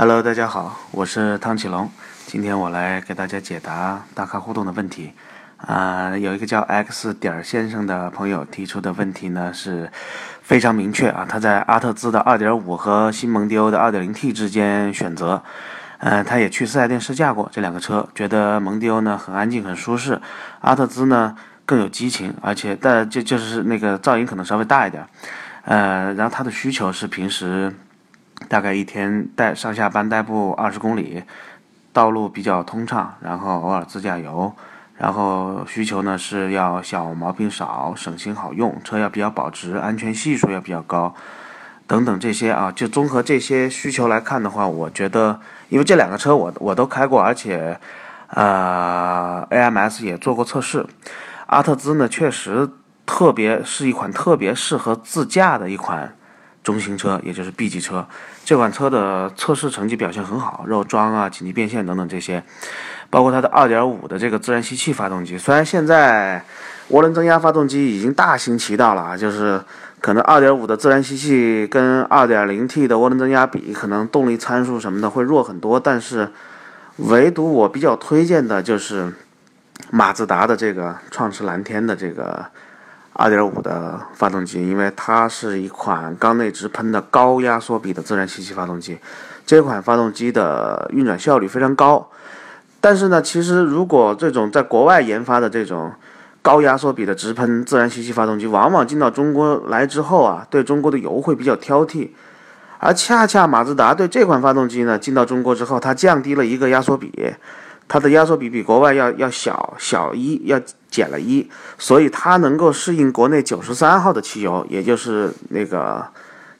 Hello，大家好，我是汤启龙。今天我来给大家解答大咖互动的问题。啊，有一个叫 X 点先生的朋友提出的问题呢，是非常明确啊。他在阿特兹的2.5和新蒙迪欧的 2.0T 之间选择。嗯，他也去四 S 店试驾过这两个车，觉得蒙迪欧呢很安静很舒适，阿特兹呢更有激情，而且但就就是那个噪音可能稍微大一点。呃，然后他的需求是平时。大概一天代上下班代步二十公里，道路比较通畅，然后偶尔自驾游，然后需求呢是要小毛病少，省心好用，车要比较保值，安全系数要比较高，等等这些啊，就综合这些需求来看的话，我觉得，因为这两个车我我都开过，而且，呃，AMS 也做过测试，阿特兹呢确实特别是一款特别适合自驾的一款。中型车，也就是 B 级车，这款车的测试成绩表现很好，肉桩啊、紧急变线等等这些，包括它的2.5的这个自然吸气发动机。虽然现在涡轮增压发动机已经大行其道了啊，就是可能2.5的自然吸气跟 2.0T 的涡轮增压比，可能动力参数什么的会弱很多，但是唯独我比较推荐的就是马自达的这个创驰蓝天的这个。2.5的发动机，因为它是一款缸内直喷的高压缩比的自然吸气发动机，这款发动机的运转效率非常高。但是呢，其实如果这种在国外研发的这种高压缩比的直喷自然吸气发动机，往往进到中国来之后啊，对中国的油会比较挑剔。而恰恰马自达对这款发动机呢，进到中国之后，它降低了一个压缩比。它的压缩比比国外要要小小一，要减了一，所以它能够适应国内九十三号的汽油，也就是那个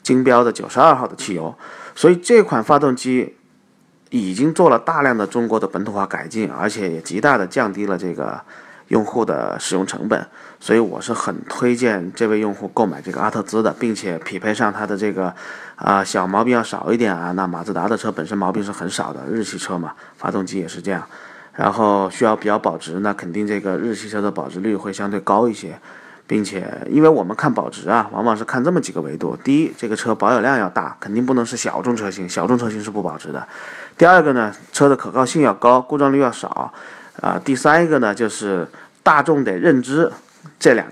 金标的九十二号的汽油，所以这款发动机已经做了大量的中国的本土化改进，而且也极大的降低了这个。用户的使用成本，所以我是很推荐这位用户购买这个阿特兹的，并且匹配上它的这个，啊小毛病要少一点啊。那马自达的车本身毛病是很少的，日系车嘛，发动机也是这样，然后需要比较保值，那肯定这个日系车的保值率会相对高一些，并且因为我们看保值啊，往往是看这么几个维度：第一，这个车保有量要大，肯定不能是小众车型，小众车型是不保值的；第二个呢，车的可靠性要高，故障率要少。啊，第三一个呢，就是大众得认知这两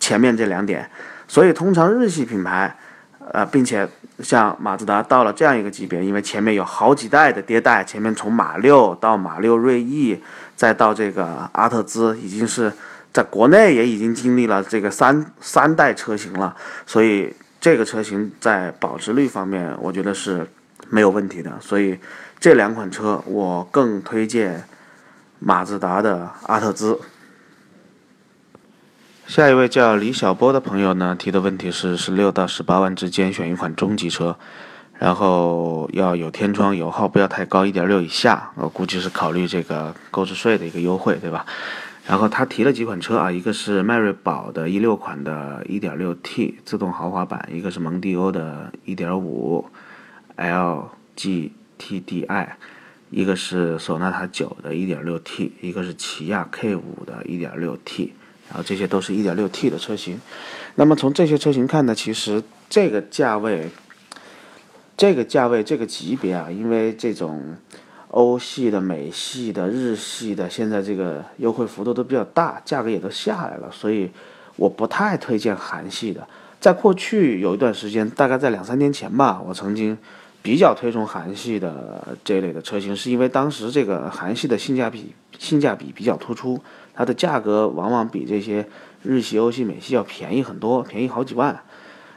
前面这两点，所以通常日系品牌，呃，并且像马自达到了这样一个级别，因为前面有好几代的迭代，前面从马六到马六锐意，再到这个阿特兹，已经是在国内也已经经历了这个三三代车型了，所以这个车型在保值率方面，我觉得是没有问题的，所以这两款车我更推荐。马自达的阿特兹。下一位叫李小波的朋友呢，提的问题是：十六到十八万之间选一款中级车，然后要有天窗，油耗不要太高，一点六以下。我估计是考虑这个购置税的一个优惠，对吧？然后他提了几款车啊，一个是迈锐宝的一六款的一点六 T 自动豪华版，一个是蒙迪欧的一点五 LGTDI。一个是索纳塔九的 1.6T，一个是起亚 K5 的 1.6T，然后这些都是一点六 T 的车型。那么从这些车型看呢，其实这个价位、这个价位、这个级别啊，因为这种欧系的、美系的、日系的，现在这个优惠幅度都比较大，价格也都下来了，所以我不太推荐韩系的。在过去有一段时间，大概在两三年前吧，我曾经。比较推崇韩系的这类的车型，是因为当时这个韩系的性价比性价比比较突出，它的价格往往比这些日系、欧系、美系要便宜很多，便宜好几万。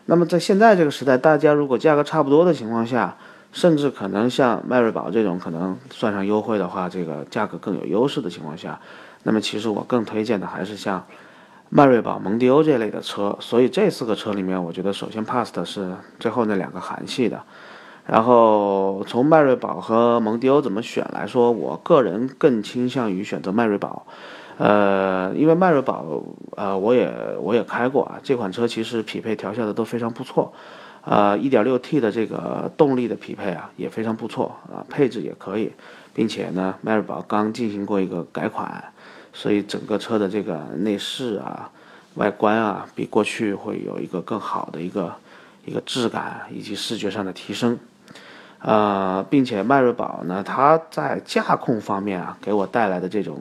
那么在现在这个时代，大家如果价格差不多的情况下，甚至可能像迈锐宝这种可能算上优惠的话，这个价格更有优势的情况下，那么其实我更推荐的还是像迈锐宝、蒙迪欧这类的车。所以这四个车里面，我觉得首先 pass 的是最后那两个韩系的。然后从迈锐宝和蒙迪欧怎么选来说，我个人更倾向于选择迈锐宝，呃，因为迈锐宝，呃，我也我也开过啊，这款车其实匹配调校的都非常不错，呃，1.6T 的这个动力的匹配啊也非常不错啊，配置也可以，并且呢，迈锐宝刚进行过一个改款，所以整个车的这个内饰啊、外观啊，比过去会有一个更好的一个一个质感以及视觉上的提升。呃，并且迈锐宝呢，它在驾控方面啊，给我带来的这种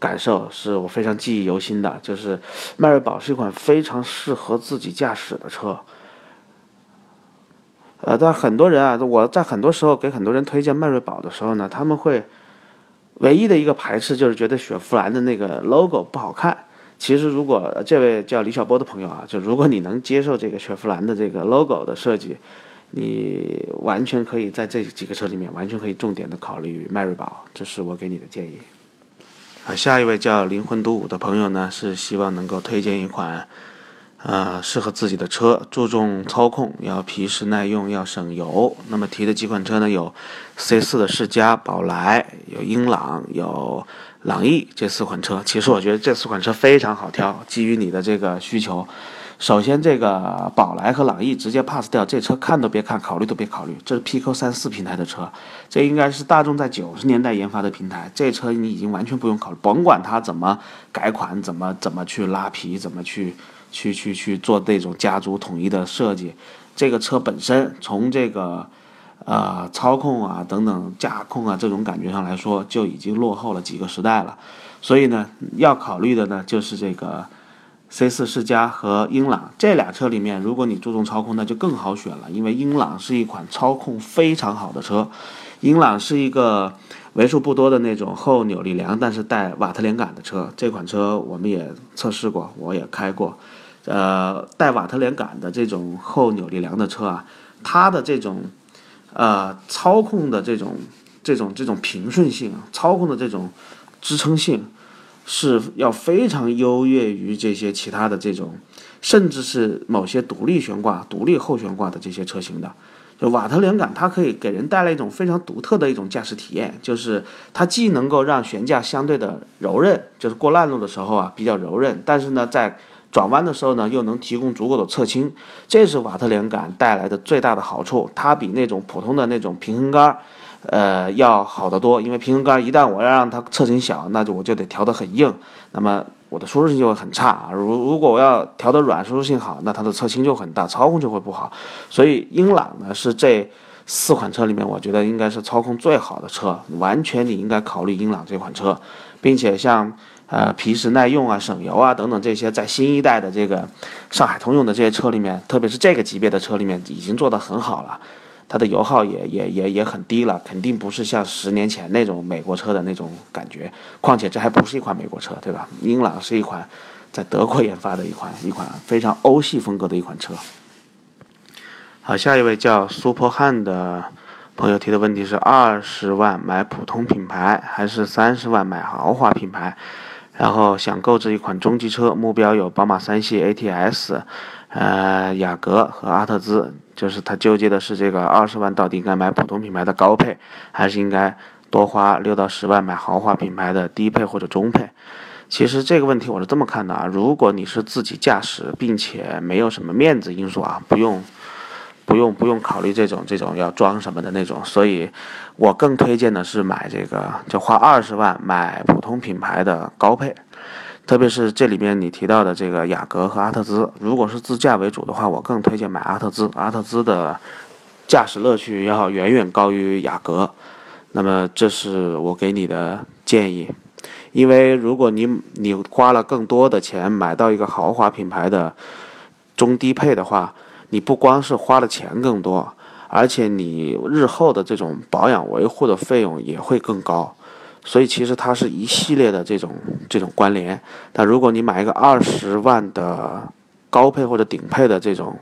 感受是我非常记忆犹新的。就是迈锐宝是一款非常适合自己驾驶的车。呃，但很多人啊，我在很多时候给很多人推荐迈锐宝的时候呢，他们会唯一的一个排斥就是觉得雪佛兰的那个 logo 不好看。其实，如果这位叫李小波的朋友啊，就如果你能接受这个雪佛兰的这个 logo 的设计。你完全可以在这几个车里面，完全可以重点的考虑迈锐宝，这是我给你的建议。啊，下一位叫灵魂独舞的朋友呢，是希望能够推荐一款，呃，适合自己的车，注重操控，要皮实耐用，要省油。那么提的几款车呢，有 C4 的世嘉、宝来，有英朗，有朗逸这四款车。其实我觉得这四款车非常好挑，基于你的这个需求。首先，这个宝来和朗逸直接 pass 掉，这车看都别看，考虑都别考虑。这是 PQ 三四平台的车，这应该是大众在九十年代研发的平台，这车你已经完全不用考虑，甭管它怎么改款，怎么怎么去拉皮，怎么去去去去做这种家族统一的设计，这个车本身从这个呃操控啊等等驾控啊这种感觉上来说，就已经落后了几个时代了。所以呢，要考虑的呢就是这个。C4 世嘉和英朗这俩车里面，如果你注重操控，那就更好选了，因为英朗是一款操控非常好的车。英朗是一个为数不多的那种后扭力梁，但是带瓦特连杆的车。这款车我们也测试过，我也开过。呃，带瓦特连杆的这种后扭力梁的车啊，它的这种呃操控的这种这种这种平顺性，操控的这种支撑性。是要非常优越于这些其他的这种，甚至是某些独立悬挂、独立后悬挂的这些车型的。就瓦特连杆，它可以给人带来一种非常独特的一种驾驶体验，就是它既能够让悬架相对的柔韧，就是过烂路的时候啊比较柔韧，但是呢在转弯的时候呢又能提供足够的侧倾，这是瓦特连杆带来的最大的好处。它比那种普通的那种平衡杆。呃，要好得多，因为平衡杆一旦我要让它侧倾小，那就我就得调得很硬，那么我的舒适性就会很差啊。如如果我要调得软，舒适性好，那它的侧倾就很大，操控就会不好。所以英朗呢是这四款车里面，我觉得应该是操控最好的车，完全你应该考虑英朗这款车，并且像呃皮实耐用啊、省油啊等等这些，在新一代的这个上海通用的这些车里面，特别是这个级别的车里面，已经做得很好了。它的油耗也也也也很低了，肯定不是像十年前那种美国车的那种感觉。况且这还不是一款美国车，对吧？英朗是一款在德国研发的一款一款非常欧系风格的一款车。好，下一位叫 Super 汉的朋友提的问题是：二十万买普通品牌还是三十万买豪华品牌？然后想购置一款中级车，目标有宝马三系 ATS。呃，雅阁和阿特兹，就是他纠结的是这个二十万到底应该买普通品牌的高配，还是应该多花六到十万买豪华品牌的低配或者中配？其实这个问题我是这么看的啊，如果你是自己驾驶，并且没有什么面子因素啊，不用不用不用考虑这种这种要装什么的那种，所以我更推荐的是买这个，就花二十万买普通品牌的高配。特别是这里面你提到的这个雅阁和阿特兹，如果是自驾为主的话，我更推荐买阿特兹。阿特兹的驾驶乐趣要远远高于雅阁，那么这是我给你的建议。因为如果你你花了更多的钱买到一个豪华品牌的中低配的话，你不光是花的钱更多，而且你日后的这种保养维护的费用也会更高。所以其实它是一系列的这种这种关联。但如果你买一个二十万的高配或者顶配的这种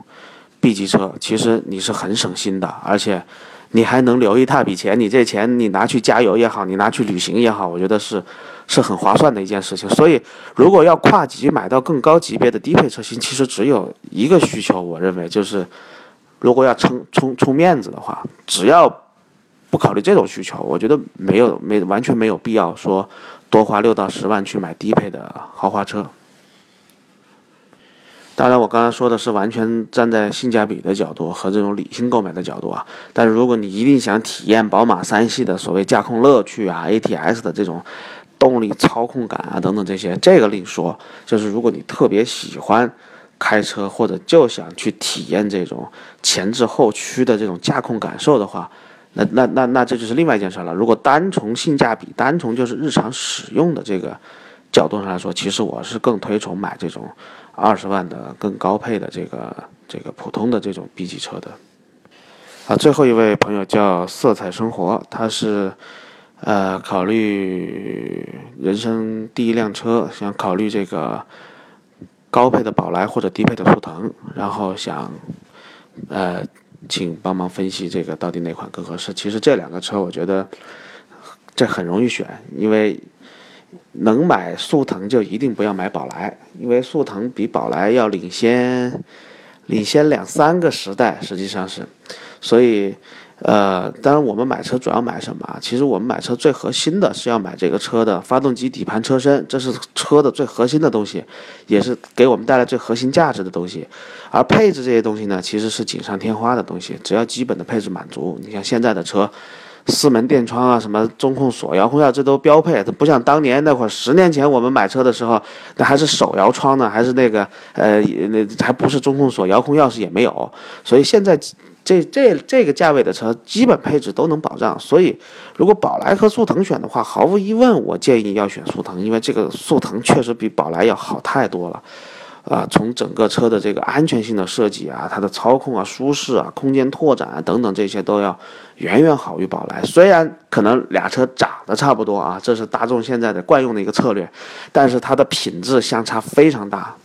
B 级车，其实你是很省心的，而且你还能留一大笔钱。你这钱你拿去加油也好，你拿去旅行也好，我觉得是是很划算的一件事情。所以如果要跨级买到更高级别的低配车型，其实只有一个需求，我认为就是如果要撑充充面子的话，只要。不考虑这种需求，我觉得没有没完全没有必要说多花六到十万去买低配的豪华车。当然，我刚才说的是完全站在性价比的角度和这种理性购买的角度啊。但是，如果你一定想体验宝马三系的所谓驾控乐趣啊，ATS 的这种动力操控感啊等等这些，这个另说。就是如果你特别喜欢开车，或者就想去体验这种前置后驱的这种驾控感受的话。那那那那这就是另外一件事了。如果单从性价比，单从就是日常使用的这个角度上来说，其实我是更推崇买这种二十万的更高配的这个这个普通的这种 B 级车的。啊，最后一位朋友叫色彩生活，他是呃考虑人生第一辆车，想考虑这个高配的宝来或者低配的速腾，然后想呃。请帮忙分析这个到底哪款更合适？其实这两个车，我觉得这很容易选，因为能买速腾就一定不要买宝来，因为速腾比宝来要领先领先两三个时代，实际上是，所以。呃，当然，我们买车主要买什么？其实我们买车最核心的是要买这个车的发动机、底盘、车身，这是车的最核心的东西，也是给我们带来最核心价值的东西。而配置这些东西呢，其实是锦上添花的东西，只要基本的配置满足。你像现在的车，四门电窗啊，什么中控锁、遥控钥，这都标配。它不像当年那会儿，十年前我们买车的时候，那还是手摇窗呢，还是那个呃，那还不是中控锁、遥控钥匙也没有。所以现在。这这这个价位的车，基本配置都能保障，所以如果宝来和速腾选的话，毫无疑问，我建议要选速腾，因为这个速腾确实比宝来要好太多了，啊，从整个车的这个安全性的设计啊，它的操控啊、舒适啊、空间拓展啊等等这些都要远远好于宝来。虽然可能俩车长得差不多啊，这是大众现在的惯用的一个策略，但是它的品质相差非常大。